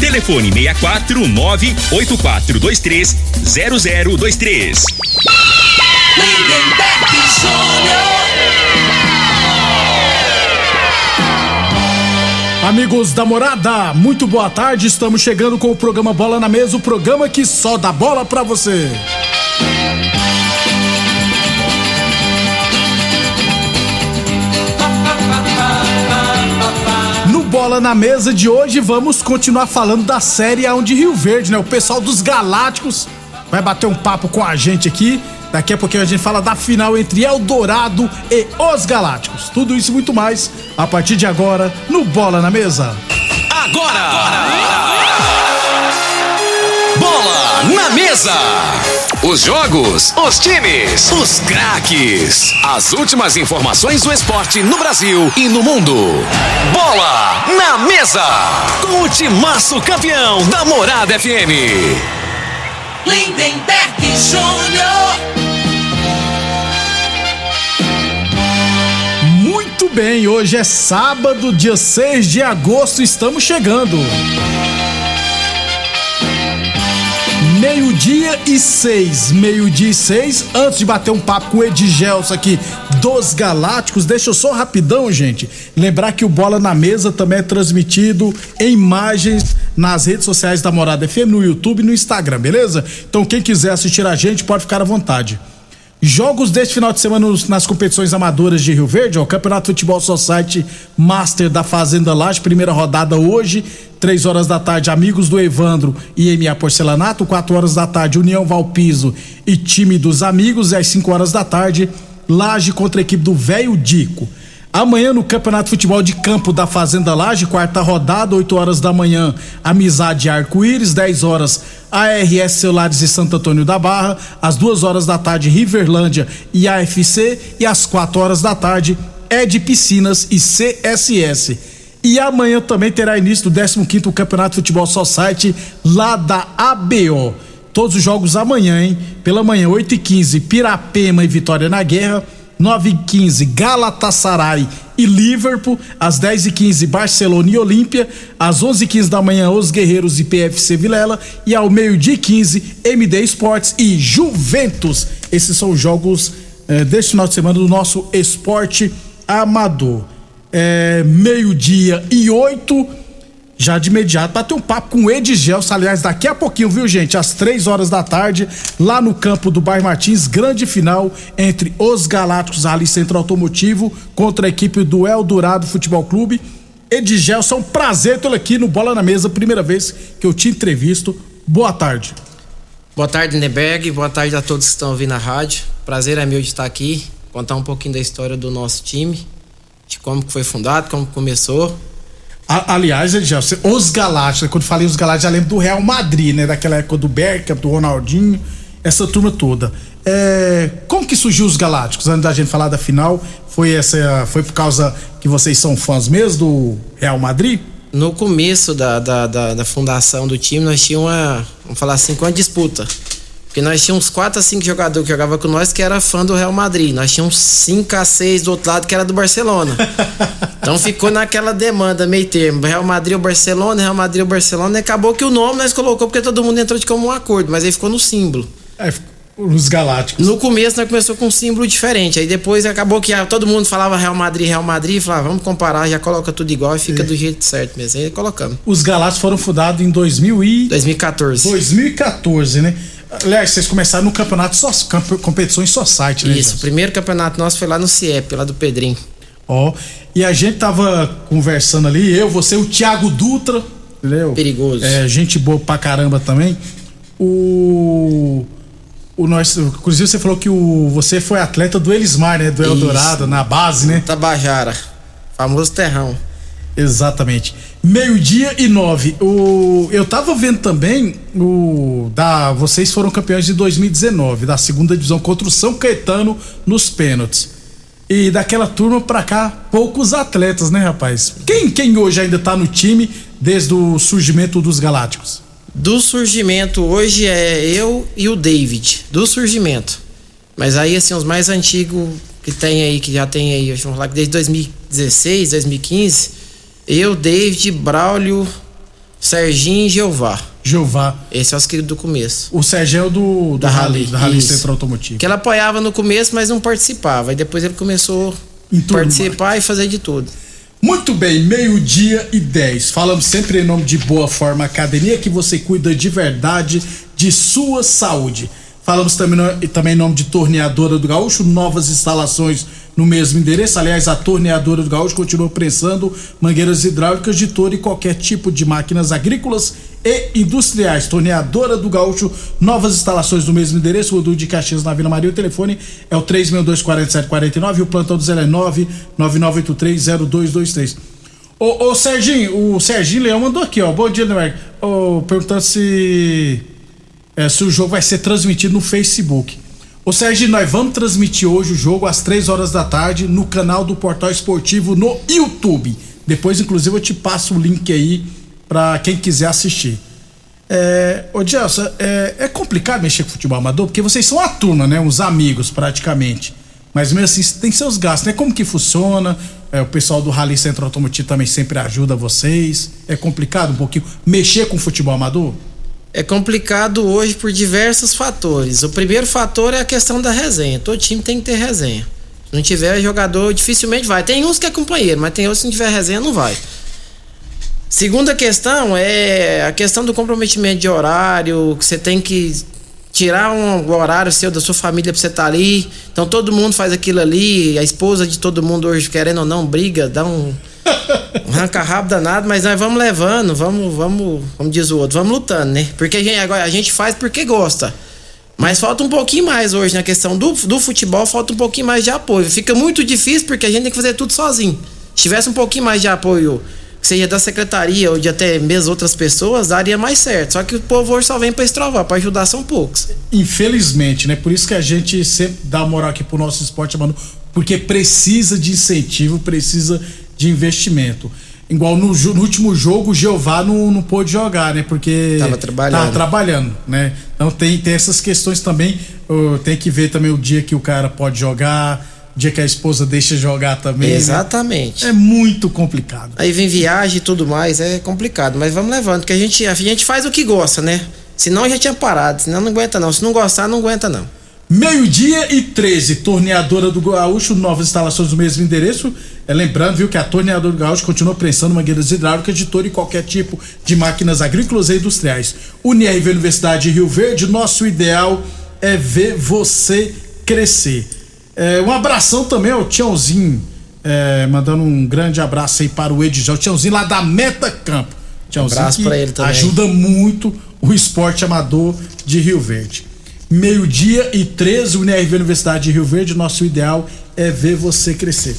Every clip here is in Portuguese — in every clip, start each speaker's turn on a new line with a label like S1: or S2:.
S1: Telefone 64 98423 0023.
S2: Lindenberg Júnior.
S3: Amigos da morada, muito boa tarde. Estamos chegando com o programa Bola na Mesa o programa que só dá bola pra você. Bola na Mesa de hoje, vamos continuar falando da série A de Rio Verde, né? O pessoal dos Galácticos vai bater um papo com a gente aqui. Daqui a pouquinho a gente fala da final entre Eldorado e os Galácticos. Tudo isso e muito mais a partir de agora no Bola na Mesa.
S4: Agora! Bola na mesa! Os jogos, os times, os craques. As últimas informações do esporte no Brasil e no mundo. Bola na mesa! Com o timaço campeão da Morada FM.
S2: Lindenberg Júnior.
S3: Muito bem, hoje é sábado, dia 6 de agosto, estamos chegando. Meio-dia e seis, meio-dia e seis. Antes de bater um papo com o Edigelson aqui dos Galácticos, deixa eu só rapidão, gente. Lembrar que o Bola na Mesa também é transmitido em imagens nas redes sociais da Morada FM, no YouTube e no Instagram, beleza? Então quem quiser assistir a gente pode ficar à vontade. Jogos deste final de semana nas competições amadoras de Rio Verde, ó, Campeonato Futebol Society Master da Fazenda Laje, primeira rodada hoje, 3 horas da tarde, Amigos do Evandro e MA Porcelanato, 4 horas da tarde, União Valpiso e Time dos Amigos, e às 5 horas da tarde, Laje contra a equipe do Velho Dico. Amanhã no Campeonato Futebol de Campo da Fazenda Laje, quarta rodada, 8 horas da manhã, Amizade Arco-Íris, 10 horas, ARS Celulares e Santo Antônio da Barra, às 2 horas da tarde, Riverlândia e AFC, e às 4 horas da tarde, Ed Piscinas e CSS. E amanhã também terá início do 15º Campeonato de Futebol Society lá da ABO. Todos os jogos amanhã, hein? Pela manhã, 8 e 15 Pirapema e Vitória na Guerra. 9 e 15 Galatasaray e Liverpool. Às 10 e 15 Barcelona e Olímpia. Às 11 e 15 da manhã, Os Guerreiros e PFC Vilela. E ao meio-dia e 15 MD Esportes e Juventus. Esses são os jogos eh, deste final de semana do nosso esporte amador. É, meio-dia e 8 já de imediato, bater um papo com o Edgelson, aliás, daqui a pouquinho, viu, gente? Às três horas da tarde, lá no campo do Bairro Martins, grande final entre os Galácticos ali Centro Automotivo contra a equipe do Eldorado Futebol Clube. Edgelson, um prazer tê-lo aqui no Bola na Mesa, primeira vez que eu te entrevisto. Boa tarde.
S5: Boa tarde, Neberg. Boa tarde a todos que estão ouvindo a rádio. Prazer é meu de estar aqui, contar um pouquinho da história do nosso time, de como que foi fundado, como começou.
S3: Aliás, os Galácticos, quando falei os Galácticos, já lembro do Real Madrid, né? Daquela época do Bergkamp, do Ronaldinho, essa turma toda. É, como que surgiu os Galácticos? Antes da gente falar da final, foi essa, foi por causa que vocês são fãs mesmo do Real Madrid?
S5: No começo da, da, da, da fundação do time, nós tínhamos uma, vamos falar assim, uma disputa. Porque nós tínhamos uns 4 a 5 jogadores que jogavam com nós que era fã do Real Madrid. Nós tínhamos 5 a 6 do outro lado que era do Barcelona. Então ficou naquela demanda meio termo. Real Madrid ou Barcelona, Real Madrid ou Barcelona. E acabou que o nome nós colocou porque todo mundo entrou de comum acordo, mas aí ficou no símbolo.
S3: É, os Galácticos.
S5: No começo nós começou com um símbolo diferente. Aí depois acabou que ah, todo mundo falava Real Madrid, Real Madrid. E falava, vamos comparar, já coloca tudo igual e fica do jeito certo mesmo. Aí colocamos.
S3: Os Galácticos foram fundados em 2000 e...
S5: 2014.
S3: 2014, né? Aliás, vocês começaram no campeonato só, campe- competições só site, né?
S5: Isso, o primeiro campeonato nosso foi lá no CIEP, lá do Pedrinho.
S3: Ó, e a gente tava conversando ali, eu, você, o Thiago Dutra, entendeu?
S5: Perigoso.
S3: É, gente boa pra caramba também. O. O nós, inclusive você falou que o, você foi atleta do Elismar, né? Do
S5: Isso.
S3: Eldorado, na base, né?
S5: Tabajara. Famoso terrão.
S3: Exatamente. Meio-dia e nove. O, eu tava vendo também o. Da, vocês foram campeões de 2019, da segunda divisão contra o São Caetano nos pênaltis. E daquela turma pra cá, poucos atletas, né, rapaz? Quem, quem hoje ainda tá no time desde o surgimento dos Galácticos?
S5: Do surgimento, hoje é eu e o David. Do surgimento. Mas aí, assim, os mais antigos que tem aí, que já tem aí, vamos que desde 2016, 2015, eu, David, Braulio, Serginho e Jeová.
S3: Jeová.
S5: Esse é os queridos do começo.
S3: O Sérgio é o do, do
S5: Da
S3: Rally, da Rally. Centro Automotivo.
S5: Que ela apoiava no começo, mas não participava. E depois ele começou a participar e fazer de tudo.
S3: Muito bem, meio-dia e 10. Falamos sempre em nome de Boa Forma Academia, que você cuida de verdade de sua saúde. Falamos também, também em nome de Torneadora do Gaúcho, novas instalações no mesmo endereço. Aliás, a Torneadora do Gaúcho continua prensando mangueiras hidráulicas de todo e qualquer tipo de máquinas agrícolas e industriais. Torneadora do Gaúcho, novas instalações no mesmo endereço, Rodul de Caxias na Vila Maria. O telefone é o 3624749 e o plantão do Zé é 999830223. Ô, ô Serginho, o Serginho Leão mandou aqui, ó. Bom dia, Neymar. Ô, perguntando se, é, se o jogo vai ser transmitido no Facebook. Ô Serginho, nós vamos transmitir hoje o jogo às 3 horas da tarde no canal do Portal Esportivo no YouTube. Depois, inclusive, eu te passo o link aí pra quem quiser assistir. É, ô Gelson, é, é complicado mexer com futebol amador, porque vocês são a turma, né? Uns amigos, praticamente. Mas mesmo assim, tem seus gastos, né? Como que funciona? É, o pessoal do Rally Centro Automotivo também sempre ajuda vocês. É complicado um pouquinho mexer com futebol amador?
S5: É complicado hoje por diversos fatores. O primeiro fator é a questão da resenha. Todo time tem que ter resenha. Se não tiver jogador, dificilmente vai. Tem uns que é companheiro, mas tem outros que não tiver resenha, não vai. Segunda questão é a questão do comprometimento de horário, que você tem que tirar um horário seu da sua família pra você estar ali. Então todo mundo faz aquilo ali, a esposa de todo mundo hoje, querendo ou não, briga, dá um, um arranca-rabo danado, mas nós vamos levando, vamos, vamos, como diz o outro, vamos lutando, né? Porque a gente, agora a gente faz porque gosta. Mas falta um pouquinho mais hoje na questão do, do futebol, falta um pouquinho mais de apoio. Fica muito difícil porque a gente tem que fazer tudo sozinho. Se tivesse um pouquinho mais de apoio, seja da secretaria ou de até mesmo outras pessoas, daria mais certo. Só que o povo hoje só vem pra estrovar, pra ajudar são poucos.
S3: Infelizmente, né? Por isso que a gente sempre dá moral aqui pro nosso esporte, mano, porque precisa de incentivo, precisa de investimento. Igual no, no último jogo, o Jeová não, não pôde jogar, né? Porque.
S5: Tava trabalhando.
S3: Tava trabalhando, né? Então tem, tem essas questões também. uh, tem que ver também o dia que o cara pode jogar, o dia que a esposa deixa jogar também. né?
S5: Exatamente.
S3: É muito complicado.
S5: Aí vem viagem e tudo mais, é complicado. Mas vamos levando, porque a gente, a gente faz o que gosta, né? Senão já tinha parado, senão não aguenta não. Se não gostar, não aguenta não.
S3: Meio-dia e 13, torneadora do Gaúcho, novas instalações no mesmo endereço. É, lembrando, viu, que a torneadora do Gaúcho continua prensando mangueiras hidráulicas de todo e qualquer tipo de máquinas agrícolas e industriais. UniRV Universidade de Rio Verde, nosso ideal é ver você crescer. É, um abração também ao Tiãozinho, é, mandando um grande abraço aí para o Edjão, o Tiãozinho lá da Meta Campo. Tiãozinho
S5: Abraço
S3: que
S5: pra ele também.
S3: ajuda muito o esporte amador de Rio Verde. Meio-dia e 13, UNRV Universidade de Rio Verde, nosso ideal é ver você crescer.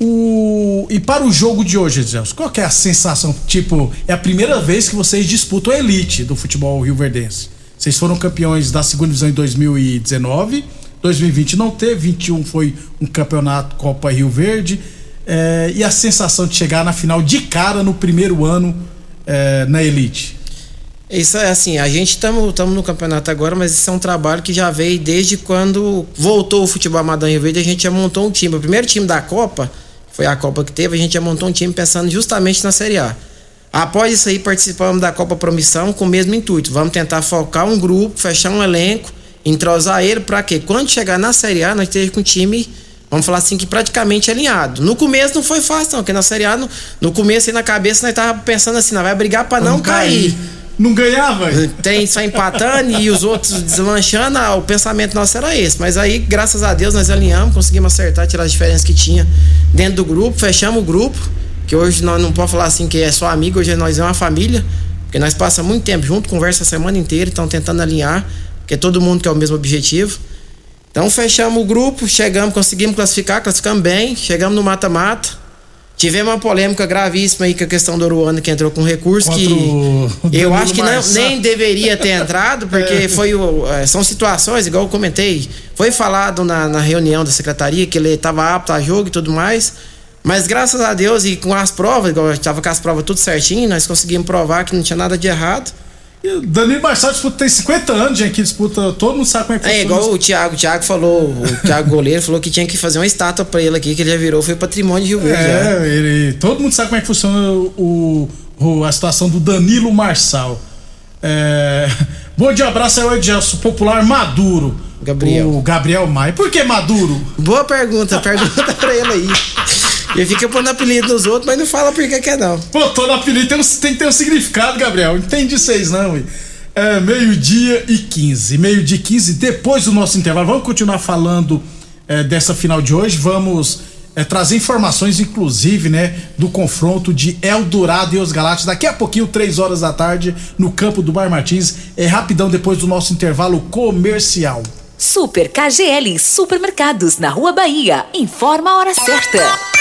S3: O... E para o jogo de hoje, Edilson, qual é a sensação? Tipo, é a primeira vez que vocês disputam a elite do futebol rio-verdense. Vocês foram campeões da segunda divisão em 2019, 2020 não teve, 21 foi um campeonato Copa Rio Verde. É, e a sensação de chegar na final de cara no primeiro ano é, na elite?
S5: Isso é assim, a gente estamos no campeonato agora, mas isso é um trabalho que já veio desde quando voltou o futebol amador em Rio Verde, a gente já montou um time. O primeiro time da Copa, foi a Copa que teve, a gente já montou um time pensando justamente na Série A. Após isso aí, participamos da Copa Promissão com o mesmo intuito. Vamos tentar focar um grupo, fechar um elenco, entrosar ele para quê? Quando chegar na Série A, nós esteja com um time, vamos falar assim, que praticamente alinhado. No começo não foi fácil, não, porque na Série A, no, no começo aí na cabeça, nós tava pensando assim, nós vai brigar para não cair.
S3: Não ganhava?
S5: Tem só empatando e os outros deslanchando, ah, o pensamento nosso era esse. Mas aí, graças a Deus, nós alinhamos, conseguimos acertar, tirar as diferenças que tinha dentro do grupo, fechamos o grupo, que hoje nós não podemos falar assim que é só amigo, hoje nós é uma família, porque nós passamos muito tempo junto, conversa a semana inteira, então tentando alinhar, porque todo mundo quer o mesmo objetivo. Então fechamos o grupo, chegamos, conseguimos classificar, classificamos bem, chegamos no mata-mata. Tivemos uma polêmica gravíssima aí com a questão do Uruano que entrou com recurso
S3: Contra
S5: que
S3: o
S5: eu acho que não, nem deveria ter entrado, porque foi o, eh, são situações, igual eu comentei, foi falado na, na reunião da secretaria que ele estava apto a jogo e tudo mais, mas graças a Deus e com as provas, igual estava com as provas tudo certinho, nós conseguimos provar que não tinha nada de errado.
S3: O Danilo Marçal disputa, tem 50 anos, gente, que disputa. Todo mundo sabe como é que
S5: É igual o Thiago, o Thiago falou, o Thiago goleiro falou que tinha que fazer uma estátua pra ele aqui, que ele já virou, foi patrimônio de Rio Verde. já.
S3: É, ele, todo mundo sabe como é que funciona o, o- a situação do Danilo Marçal. É, bom dia, abraço aí, o Edgelson, popular Maduro.
S5: Gabriel.
S3: O Gabriel Maia. Por que Maduro?
S5: Boa pergunta, pergunta pra ele aí. Ele fica pondo apelido nos outros, mas não fala por que que é não.
S3: Pô, todo apelido tem, um- tem que ter um significado, Gabriel. Entendi vocês não, ué. É, meio-dia e 15. Meio-dia e 15, depois do nosso intervalo. Vamos continuar falando é, dessa final de hoje. Vamos é, trazer informações, inclusive, né, do confronto de Eldorado e os Galácticos. Daqui a pouquinho, 3 horas da tarde, no campo do Bar Martins. É rapidão depois do nosso intervalo comercial.
S6: Super KGL Supermercados na Rua Bahia. Informa a hora certa.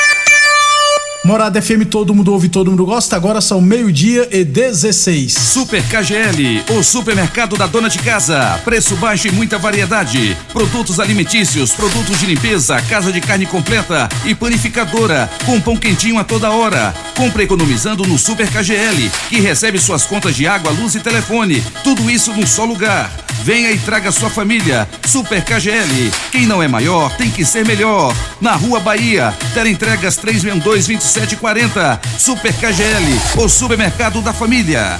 S3: Morada FM, todo mundo ouve, todo mundo gosta. Agora são meio-dia e 16.
S7: Super KGL, o supermercado da dona de casa. Preço baixo e muita variedade. Produtos alimentícios, produtos de limpeza, casa de carne completa e panificadora, com pão quentinho a toda hora. Compre economizando no Super KGL, que recebe suas contas de água, luz e telefone. Tudo isso num só lugar. Venha e traga sua família. Super KGL. Quem não é maior tem que ser melhor. Na Rua Bahia, entregas 362-2740. Super KGL, o supermercado da família.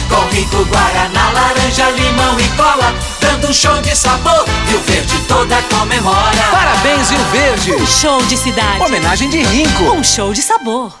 S2: com rico guaraná, laranja, limão e cola, dando um show de sabor. Rio Verde toda comemora. Parabéns, Rio Verde.
S6: Um show de cidade.
S2: Homenagem de Rinco.
S6: Um show de sabor.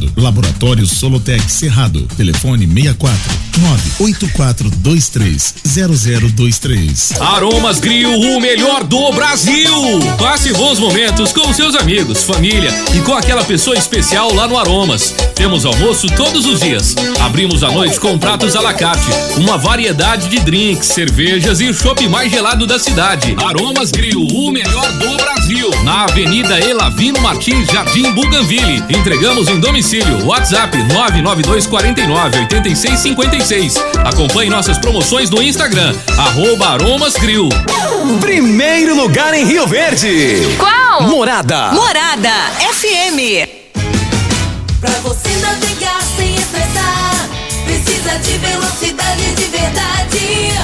S8: Laboratório Solotec Cerrado. Telefone 64 98423 0023.
S9: Aromas Grill, o melhor do Brasil. Passe bons momentos com seus amigos, família e com aquela pessoa especial lá no Aromas. Temos almoço todos os dias. Abrimos à noite com pratos à la carte, uma variedade de drinks, cervejas e o chopp mais gelado da cidade. Aromas Grill, o melhor do Brasil. Na Avenida Elavino Martins, Jardim Buganville. Entregamos em domicílio. WhatsApp 99249 8656. Acompanhe nossas promoções no Instagram, arroba Aromas Grill.
S10: Primeiro lugar em Rio Verde.
S6: Qual?
S10: Morada.
S6: Morada FM.
S11: Pra você navegar sem estressar, precisa de velocidade de verdade.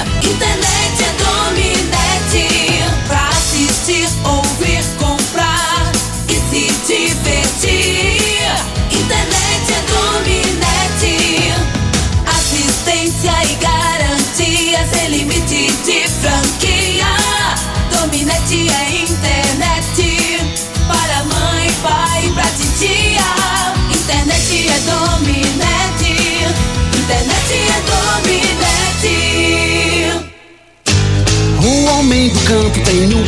S12: Campo tem um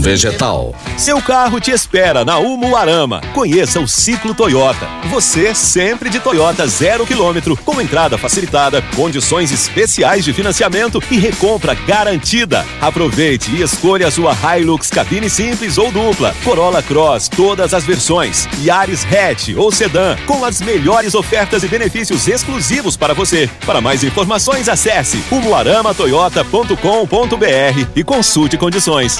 S13: Vegetal.
S14: Seu carro te espera na Umuarama. Conheça o Ciclo Toyota. Você sempre de Toyota zero quilômetro, com entrada facilitada, condições especiais de financiamento e recompra garantida. Aproveite e escolha a sua Hilux cabine simples ou dupla, Corolla Cross, todas as versões, Yaris Hatch ou Sedan, com as melhores ofertas e benefícios exclusivos para você. Para mais informações, acesse umuaramatoyota.com.br e consulte condições.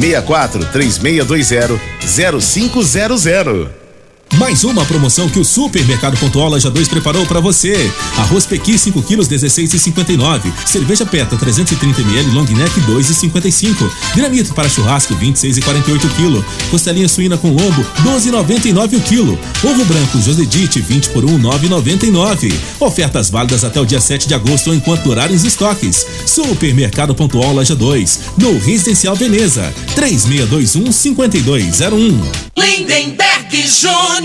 S15: 64 3620 0500.
S16: Mais uma promoção que o Supermercado Pontual Loja 2 preparou para você. Arroz Pequi 5 quilos 16,59. Cerveja Peta 330 ml Long Neck 2,55. Dinamite para churrasco 26,48 kg. Costelinha suína com lombo 12,99 o quilo. Ovo branco Josedite 20 por 1 9,99. Ofertas válidas até o dia 7 de agosto enquanto durarem os estoques. Supermercado Pontual Loja 2, no Residencial Veneza. 3621 5201.
S11: Lindenberg Júnior.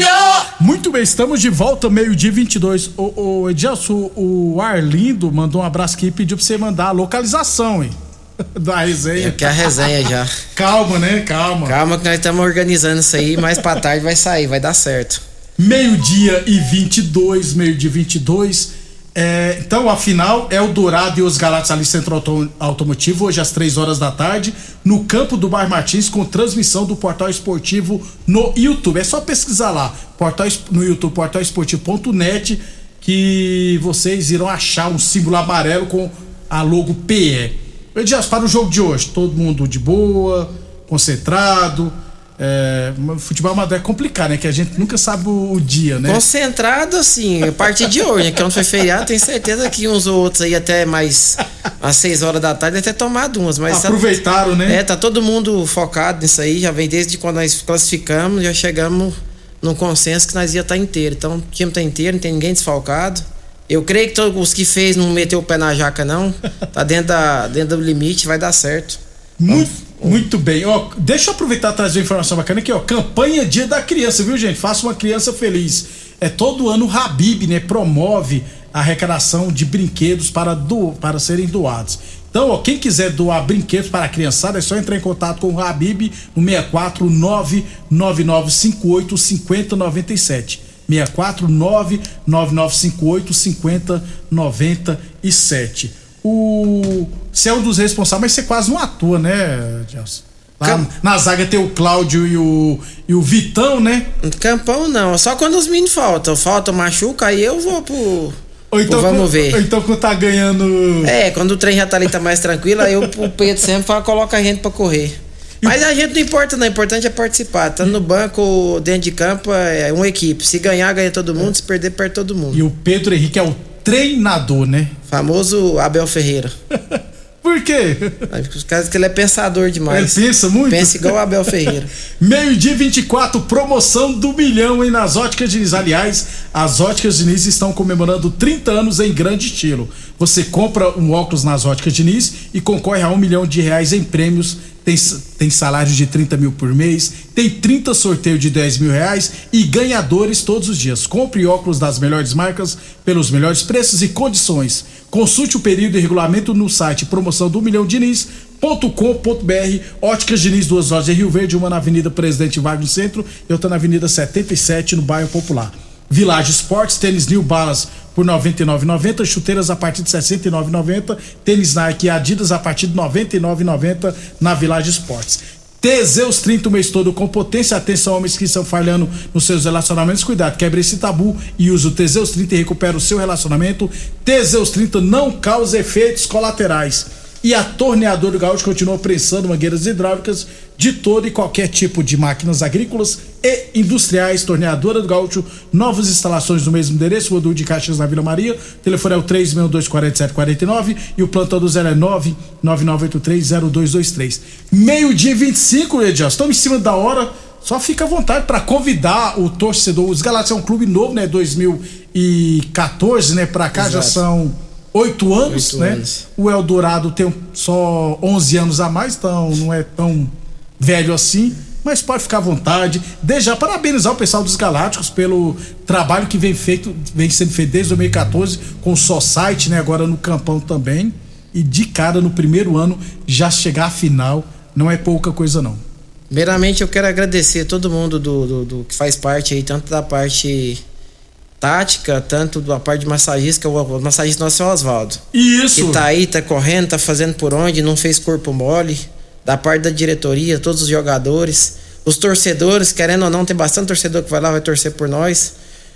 S3: Muito bem, estamos de volta, meio-dia 22. O, o Edilson, o Arlindo mandou um abraço aqui e pediu pra você mandar a localização, hein? Da resenha.
S5: Que é a resenha já.
S3: Calma, né? Calma.
S5: Calma que nós estamos organizando isso aí, mais pra tarde vai sair, vai dar certo.
S3: Meio-dia e 22, meio-dia 22. É, então, a final é o Dourado e os Galatas ali Centro Auto, Automotivo, hoje às 3 horas da tarde, no campo do Bar Martins, com transmissão do Portal Esportivo no YouTube. É só pesquisar lá, portal, no YouTube, portalesportivo.net, que vocês irão achar um símbolo amarelo com a logo PE. Edias, para o jogo de hoje, todo mundo de boa, concentrado. É, futebol amador é complicado, né? Que a gente nunca sabe o, dia, né?
S5: Concentrado, assim, a partir de hoje, né? Que ontem foi feriado, tenho certeza que uns ou outros aí até mais às 6 horas da tarde até tomado umas, mas
S3: aproveitaram,
S5: tá,
S3: né?
S5: É, tá todo mundo focado nisso aí, já vem desde quando nós classificamos, já chegamos num consenso que nós ia estar tá inteiro. Então, o time tá inteiro, não tem ninguém desfalcado. Eu creio que todos os que fez não meteu o pé na jaca, não. Tá dentro, da, dentro do limite, vai dar certo.
S3: Muito, muito bem. Ó, deixa eu aproveitar e trazer uma informação bacana aqui, ó. Campanha Dia da Criança, viu, gente? Faça uma criança feliz. É todo ano o Habib, né? Promove a arrecadação de brinquedos para, do, para serem doados. Então, ó, quem quiser doar brinquedos para a criançada, é só entrar em contato com o Habib no 64 99958 5097. 64 99958 5097. O. Você é um dos responsáveis, mas você quase não atua, né, Gelson? Na zaga tem o Cláudio e o, e o Vitão, né?
S5: Campão não, só quando os meninos faltam. Falta, machuca, aí eu vou pro.
S3: Ou então,
S5: vamos
S3: quando,
S5: ver.
S3: Ou então quando tá ganhando.
S5: É, quando o trem já tá ali, tá mais tranquilo, aí o, o Pedro sempre fala, coloca a gente pra correr. Mas a gente não importa, não. O importante é participar. Tá no banco, dentro de campo, é uma equipe. Se ganhar, ganha todo mundo. Se perder, perde todo mundo.
S3: E o Pedro Henrique é o treinador, né?
S5: Famoso Abel Ferreira.
S3: Por quê?
S5: Por causa que ele é pensador demais.
S3: Ele pensa muito?
S5: Pensa igual o Abel Ferreira.
S3: Meio-dia 24, promoção do milhão, hein? Nas Óticas Diniz. Aliás, as Óticas Diniz estão comemorando 30 anos em grande estilo. Você compra um óculos nas óticas Diniz e concorre a um milhão de reais em prêmios. Tem, tem de 30 mil por mês, tem 30 sorteios de 10 mil reais e ganhadores todos os dias. Compre óculos das melhores marcas pelos melhores preços e condições. Consulte o período e regulamento no site promoção do milhão Diniz.com.br. Óticas Diniz, duas lojas em Rio Verde, uma na Avenida Presidente Vargas no centro e outra na Avenida 77 no bairro Popular. Village Sports, tênis New Balance por 99,90, chuteiras a partir de 69,90, tênis Nike e Adidas a partir de 99,90 na Village Sports. Teseus 30 o mês todo com potência. Atenção, homens que estão falhando nos seus relacionamentos. Cuidado, quebre esse tabu e use o Teseus 30 e recupera o seu relacionamento. Teseus 30 não causa efeitos colaterais. E a torneadora Gaúcho continua prensando mangueiras hidráulicas de todo e qualquer tipo de máquinas agrícolas e industriais. Torneadora do Gaúcho, novas instalações no mesmo endereço, Rodul de Caixas na Vila Maria. O telefone é o 3624749 e o plantão do zero é 999830223. Meio-dia e 25, Edilson. Estamos em cima da hora. Só fica à vontade para convidar o torcedor. Os Galácticos é um clube novo, né? 2014, né? Para cá Exato. já são oito anos, né? Anos. O Eldorado tem só 11 anos a mais, então não é tão velho assim. Mas pode ficar à vontade. Já parabenizar o pessoal dos Galácticos pelo trabalho que vem feito, vem sendo feito desde 2014 com o Só Site, né? Agora no Campão também. E de cara no primeiro ano já chegar à final não é pouca coisa não.
S5: Primeiramente eu quero agradecer todo mundo do, do, do que faz parte aí, tanto da parte tática, tanto da parte de massagista, que é o massagista nosso é o Oswaldo.
S3: Isso!
S5: Que tá aí, tá correndo, tá fazendo por onde, não fez corpo mole. Da parte da diretoria, todos os jogadores, os torcedores, querendo ou não, tem bastante torcedor que vai lá, vai torcer por nós.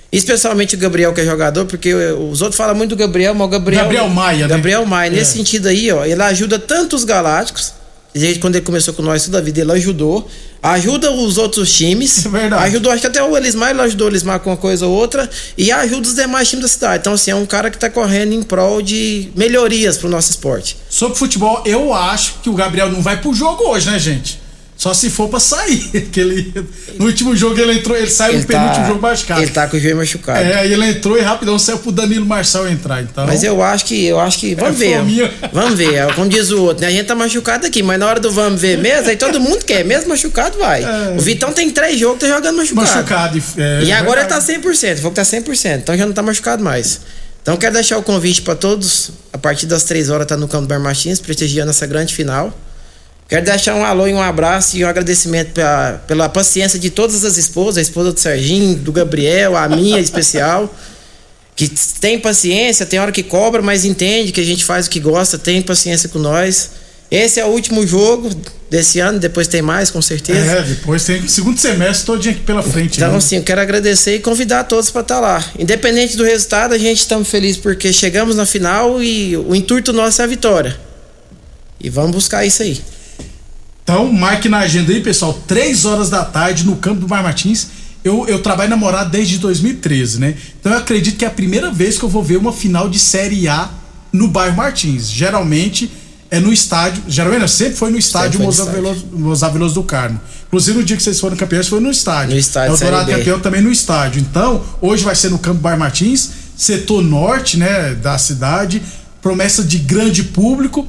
S5: Especialmente o Gabriel, que é jogador, porque os outros falam muito do Gabriel, mas o Gabriel.
S3: Gabriel Maia,
S5: né? Gabriel Maia. É. Nesse sentido aí, ó, ele ajuda tanto os galácticos Desde quando ele começou com nós toda a vida, ele ajudou. Ajuda os outros times.
S3: É verdade.
S5: Ajudou, acho que até o Elismar, ele ajudou o Elismar com uma coisa ou outra. E ajuda os demais times da cidade. Então, assim, é um cara que tá correndo em prol de melhorias pro nosso esporte.
S3: Sobre futebol, eu acho que o Gabriel não vai pro jogo hoje, né, gente? Só se for pra sair. Que ele, no último jogo ele entrou, ele saiu ele no tá, penúltimo jogo machucado.
S5: Ele tá com o joelho machucado.
S3: É, aí ele entrou e rapidão saiu pro Danilo Marçal entrar. Então,
S5: mas eu acho que, eu acho que. Vamos é ver. Vamos ver. É como diz o outro, né? A gente tá machucado aqui, mas na hora do vamos ver mesmo, aí todo mundo quer. Mesmo machucado, vai. É. O Vitão tem três jogos, tá jogando machucado.
S3: Machucado.
S5: É, e agora ele tá 100%. Falou que tá 100%. Então já não tá machucado mais. Então quero deixar o convite para todos. A partir das três horas tá no campo do Bar Martins, prestigiando essa grande final. Quero deixar um alô e um abraço e um agradecimento pela, pela paciência de todas as esposas, a esposa do Serginho, do Gabriel, a minha especial, que tem paciência, tem hora que cobra, mas entende que a gente faz o que gosta, tem paciência com nós. Esse é o último jogo desse ano, depois tem mais, com certeza.
S3: É, depois tem segundo semestre todinho aqui pela frente.
S5: Então, né? assim, eu quero agradecer e convidar todos para estar tá lá. Independente do resultado, a gente estamos felizes porque chegamos na final e o intuito nosso é a vitória. E vamos buscar isso aí.
S3: Então, marque na agenda aí, pessoal, três horas da tarde no campo do Mar Martins. Eu, eu trabalho na Morada desde 2013, né? Então eu acredito que é a primeira vez que eu vou ver uma final de Série A no bairro Martins. Geralmente é no estádio. Geralmente sempre foi no estádio Mozar Veloso, Veloso do Carmo. Inclusive no dia que vocês foram campeões foi no estádio.
S5: No estádio.
S3: É o Dourado campeão também no estádio. Então, hoje vai ser no campo Bar Martins, setor norte, né, da cidade. Promessa de grande público.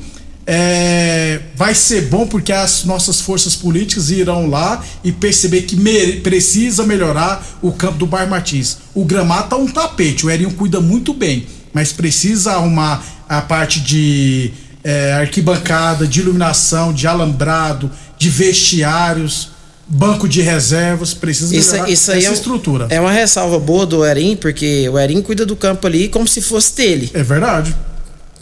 S3: É, vai ser bom porque as nossas forças políticas irão lá e perceber que me, precisa melhorar o campo do Bar Martins. O gramado tá um tapete, o Erinho cuida muito bem, mas precisa arrumar a parte de é, arquibancada, de iluminação, de alambrado, de vestiários banco de reservas, precisa
S5: isso, isso essa
S3: é estrutura.
S5: É uma ressalva boa do Erin, porque o Erin cuida do campo ali como se fosse dele.
S3: É verdade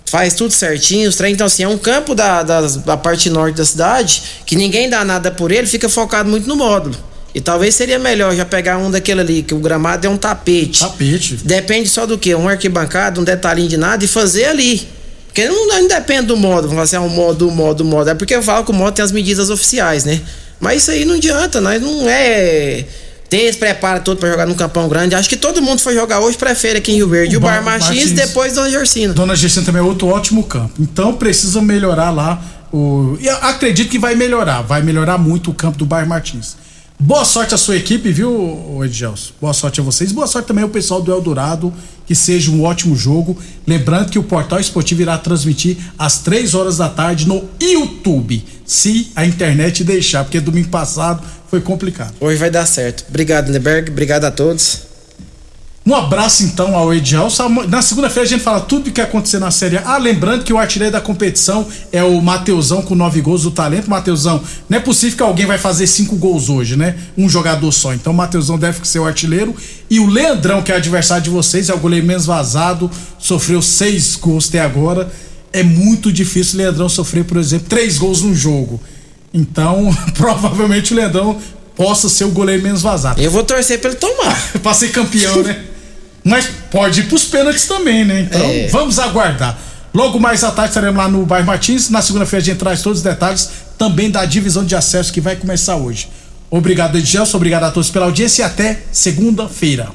S5: faz tudo certinho, os trem, então assim, é um campo da, da, da, parte norte da cidade que ninguém dá nada por ele, fica focado muito no módulo. E talvez seria melhor já pegar um daquele ali, que o gramado é um tapete.
S3: Tapete.
S5: Depende só do que? Um arquibancada, um detalhinho de nada e fazer ali. Porque não, não depende do modo, vamos assim, é um modo, modo, modo. É porque eu falo que o modo tem as medidas oficiais, né? Mas isso aí não adianta, nós não é ter esse preparo todo para jogar no Campão Grande. Acho que todo mundo foi jogar hoje prefere aqui em Rio Verde. O, o Bar, Bar Martins, depois Dona Gersina.
S3: Dona Gersina também é outro ótimo campo. Então precisa melhorar lá o. E acredito que vai melhorar. Vai melhorar muito o campo do Bar Martins. Boa sorte à sua equipe, viu, Edgelson? Boa sorte a vocês. Boa sorte também ao pessoal do Eldorado que seja um ótimo jogo. Lembrando que o Portal Esportivo irá transmitir às 3 horas da tarde no YouTube, se a internet deixar, porque domingo passado foi complicado.
S5: Hoje vai dar certo. Obrigado, Neberg. Obrigado a todos.
S3: Um abraço então ao Edilson. Na segunda-feira a gente fala tudo o que acontecer na Série A. Ah, lembrando que o artilheiro da competição é o Mateusão com nove gols do talento. Mateusão, não é possível que alguém vai fazer cinco gols hoje, né? Um jogador só. Então o Mateusão deve ser o artilheiro. E o Leandrão, que é adversário de vocês, é o goleiro menos vazado, sofreu seis gols até agora. É muito difícil o Leandrão sofrer, por exemplo, três gols num jogo. Então, provavelmente o Leandrão possa ser o goleiro menos vazado.
S5: Eu vou torcer pra ele tomar.
S3: pra ser campeão, né? Mas pode ir pros pênaltis também, né? Então, é. vamos aguardar. Logo mais à tarde estaremos lá no bairro Martins. Na segunda-feira a gente traz todos os detalhes também da divisão de acesso que vai começar hoje. Obrigado, Edgelson. Obrigado a todos pela audiência e até segunda-feira.